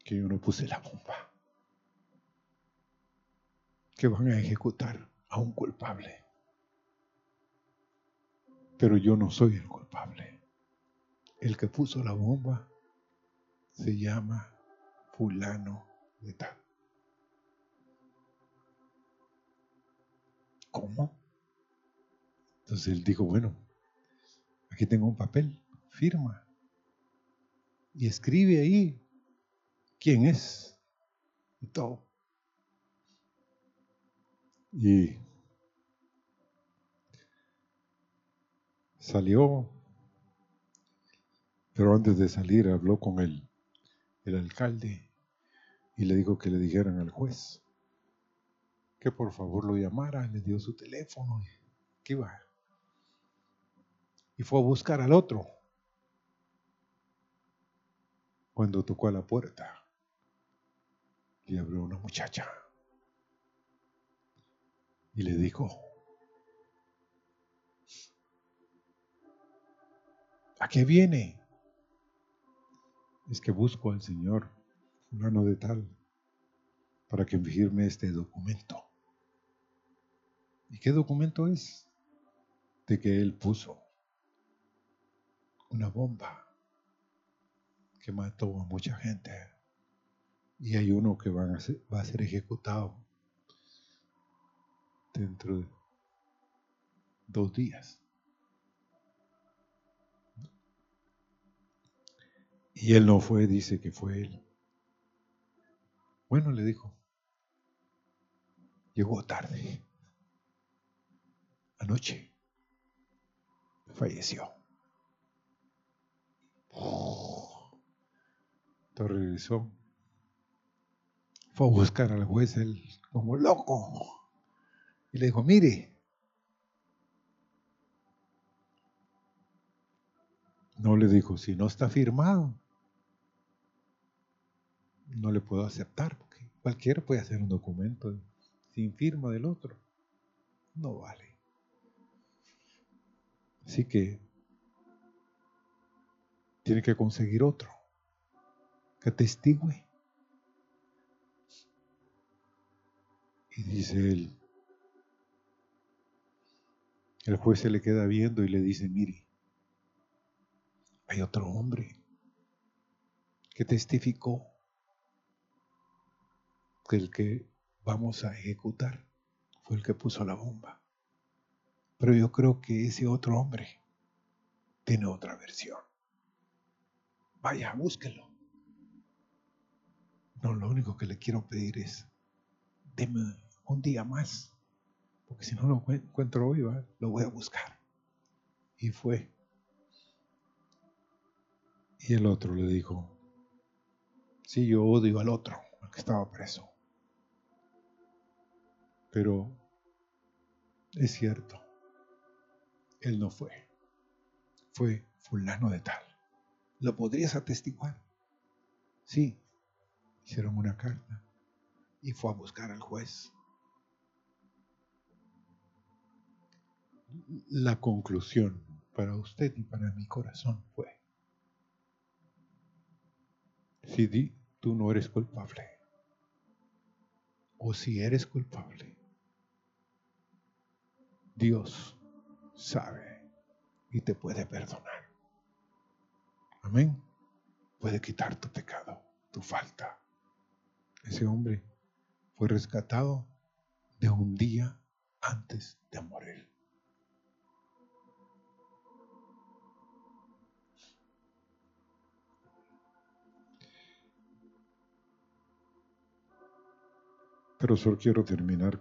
que yo no puse la bomba, que van a ejecutar a un culpable. Pero yo no soy el culpable. El que puso la bomba se llama fulano de tal. ¿Cómo? Entonces él dijo, bueno, aquí tengo un papel firma y escribe ahí quién es y todo. Y salió, pero antes de salir habló con el, el alcalde y le dijo que le dijeran al juez que por favor lo llamara, le dio su teléfono, que iba. Y fue a buscar al otro cuando tocó a la puerta y abrió una muchacha y le dijo, ¿a qué viene? Es que busco al Señor, fulano de tal, para que firme este documento. ¿Y qué documento es? De que Él puso una bomba que mató a mucha gente. Y hay uno que va a ser ejecutado dentro de dos días. Y él no fue, dice que fue él. Bueno, le dijo, llegó tarde, anoche, falleció regresó. Fue a buscar al juez él como loco. Y le dijo, mire, no le dijo, si no está firmado, no le puedo aceptar, porque cualquiera puede hacer un documento sin firma del otro. No vale. Así que tiene que conseguir otro que atestigue. Y dice él, el juez se le queda viendo y le dice, mire, hay otro hombre que testificó que el que vamos a ejecutar fue el que puso la bomba. Pero yo creo que ese otro hombre tiene otra versión. Vaya, búsquelo. No, lo único que le quiero pedir es, deme un día más, porque si no lo encuentro hoy, lo voy a buscar. Y fue. Y el otro le dijo, sí, yo odio al otro, al que estaba preso. Pero es cierto, él no fue, fue fulano de tal. ¿Lo podrías atestiguar? Sí, hicieron una carta y fue a buscar al juez. La conclusión para usted y para mi corazón fue, si tú no eres culpable, o si eres culpable, Dios sabe y te puede perdonar. Amén. Puede quitar tu pecado, tu falta ese hombre fue rescatado de un día antes de morir. Pero solo quiero terminar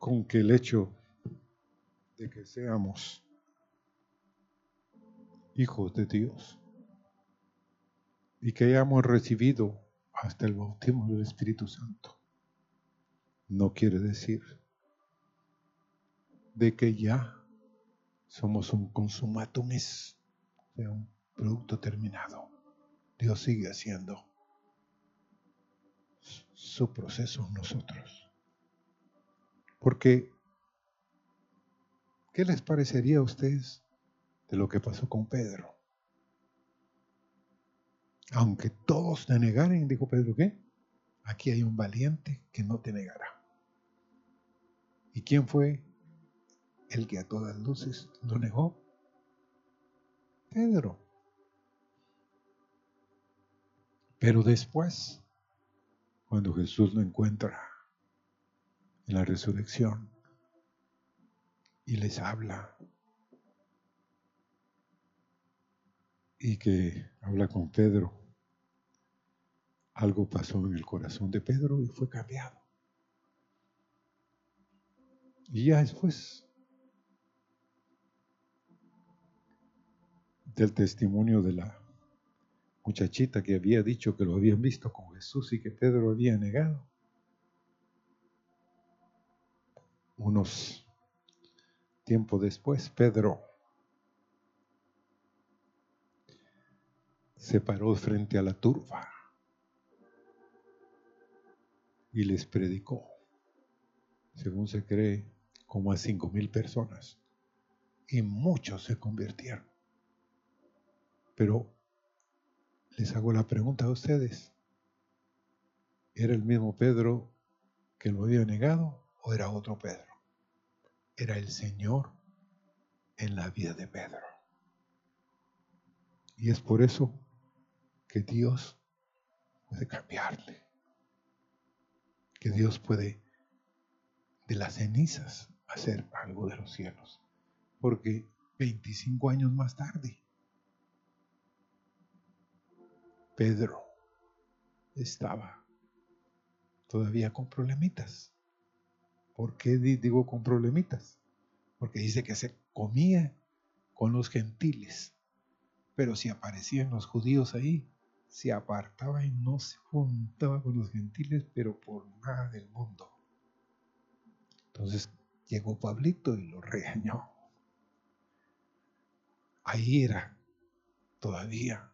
con que el hecho de que seamos hijos de Dios y que hayamos recibido hasta el bautismo del Espíritu Santo, no quiere decir de que ya somos un consumatum sea, un producto terminado. Dios sigue haciendo su proceso en nosotros. Porque, ¿qué les parecería a ustedes de lo que pasó con Pedro? Aunque todos te negaren, dijo Pedro, ¿qué? Aquí hay un valiente que no te negará. ¿Y quién fue el que a todas luces lo negó? Pedro. Pero después, cuando Jesús lo encuentra en la resurrección y les habla y que habla con Pedro, algo pasó en el corazón de Pedro y fue cambiado. Y ya después del testimonio de la muchachita que había dicho que lo habían visto con Jesús y que Pedro había negado. Unos tiempo después, Pedro se paró frente a la turba y les predicó, según se cree, como a cinco mil personas. Y muchos se convirtieron. Pero les hago la pregunta a ustedes. ¿Era el mismo Pedro que lo había negado o era otro Pedro? Era el Señor en la vida de Pedro. Y es por eso que Dios puede cambiarle. Que Dios puede de las cenizas hacer algo de los cielos. Porque 25 años más tarde, Pedro estaba todavía con problemitas. ¿Por qué digo con problemitas? Porque dice que se comía con los gentiles. Pero si aparecían los judíos ahí, se apartaba y no se juntaba con los gentiles, pero por nada del mundo. Entonces llegó Pablito y lo regañó. Ahí era todavía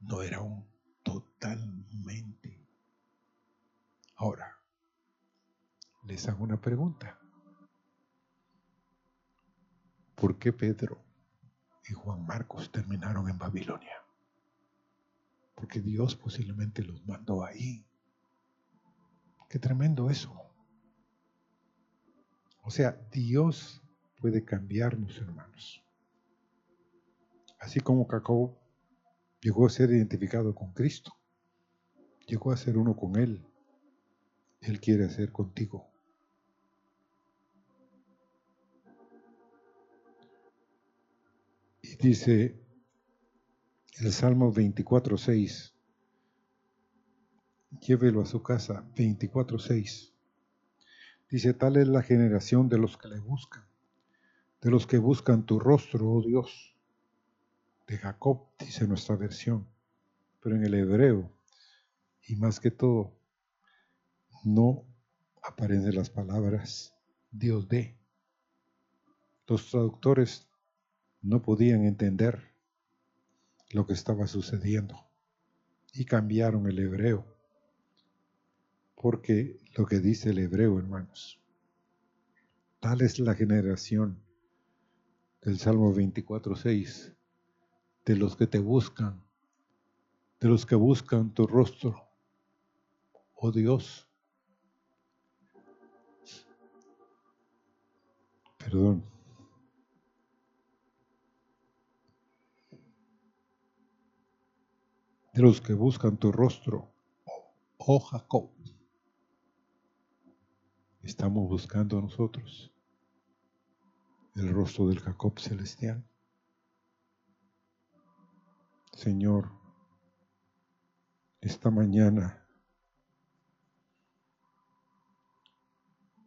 no era un totalmente. Ahora, les hago una pregunta. ¿Por qué Pedro y Juan Marcos terminaron en Babilonia? Porque Dios posiblemente los mandó ahí. Qué tremendo eso. O sea, Dios puede cambiarnos, hermanos. Así como Jacob llegó a ser identificado con Cristo, llegó a ser uno con Él. Él quiere hacer contigo. Dice el Salmo 24.6, llévelo a su casa, 24.6. Dice, tal es la generación de los que le buscan, de los que buscan tu rostro, oh Dios de Jacob, dice nuestra versión, pero en el hebreo, y más que todo, no aparecen las palabras Dios de. Los traductores no podían entender lo que estaba sucediendo y cambiaron el hebreo. Porque lo que dice el hebreo, hermanos, tal es la generación del Salmo 24.6 de los que te buscan, de los que buscan tu rostro, oh Dios. Perdón. Los que buscan tu rostro, oh Jacob. Estamos buscando nosotros el rostro del Jacob celestial. Señor, esta mañana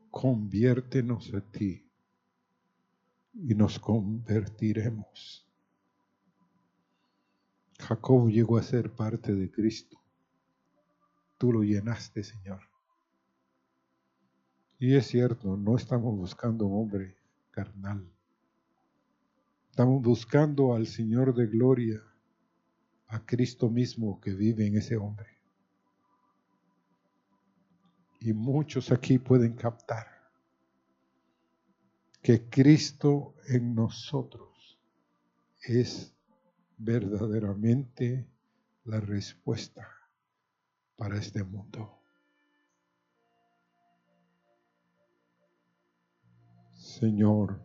conviértenos a ti y nos convertiremos. Jacob llegó a ser parte de Cristo. Tú lo llenaste, Señor. Y es cierto, no estamos buscando un hombre carnal. Estamos buscando al Señor de gloria a Cristo mismo que vive en ese hombre. Y muchos aquí pueden captar que Cristo en nosotros es verdaderamente la respuesta para este mundo. Señor,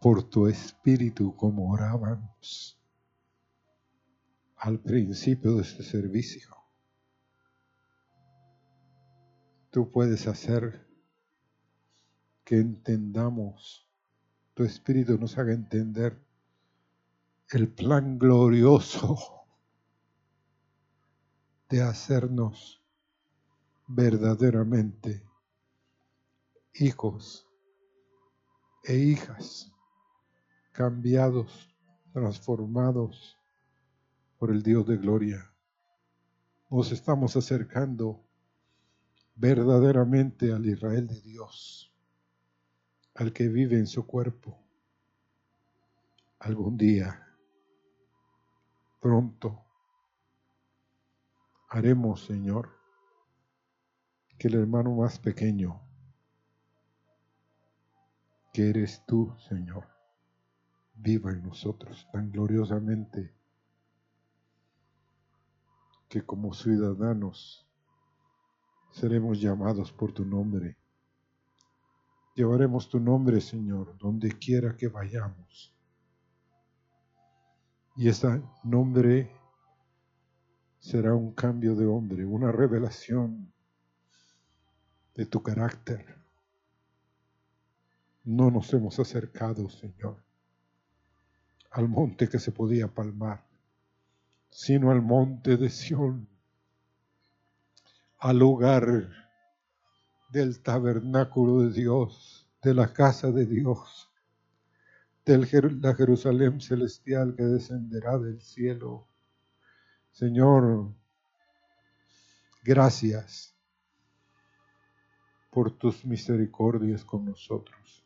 por tu espíritu como orábamos al principio de este servicio. Tú puedes hacer que entendamos, tu espíritu nos haga entender el plan glorioso de hacernos verdaderamente hijos e hijas cambiados, transformados por el Dios de gloria. Nos estamos acercando verdaderamente al Israel de Dios, al que vive en su cuerpo. Algún día, pronto, haremos, Señor, que el hermano más pequeño, que eres tú, Señor, viva en nosotros tan gloriosamente que como ciudadanos seremos llamados por tu nombre. Llevaremos tu nombre, Señor, donde quiera que vayamos. Y ese nombre será un cambio de hombre, una revelación de tu carácter. No nos hemos acercado, Señor, al monte que se podía palmar, sino al monte de Sión, al lugar del tabernáculo de Dios, de la casa de Dios, de la Jerusalén celestial que descenderá del cielo. Señor, gracias por tus misericordias con nosotros.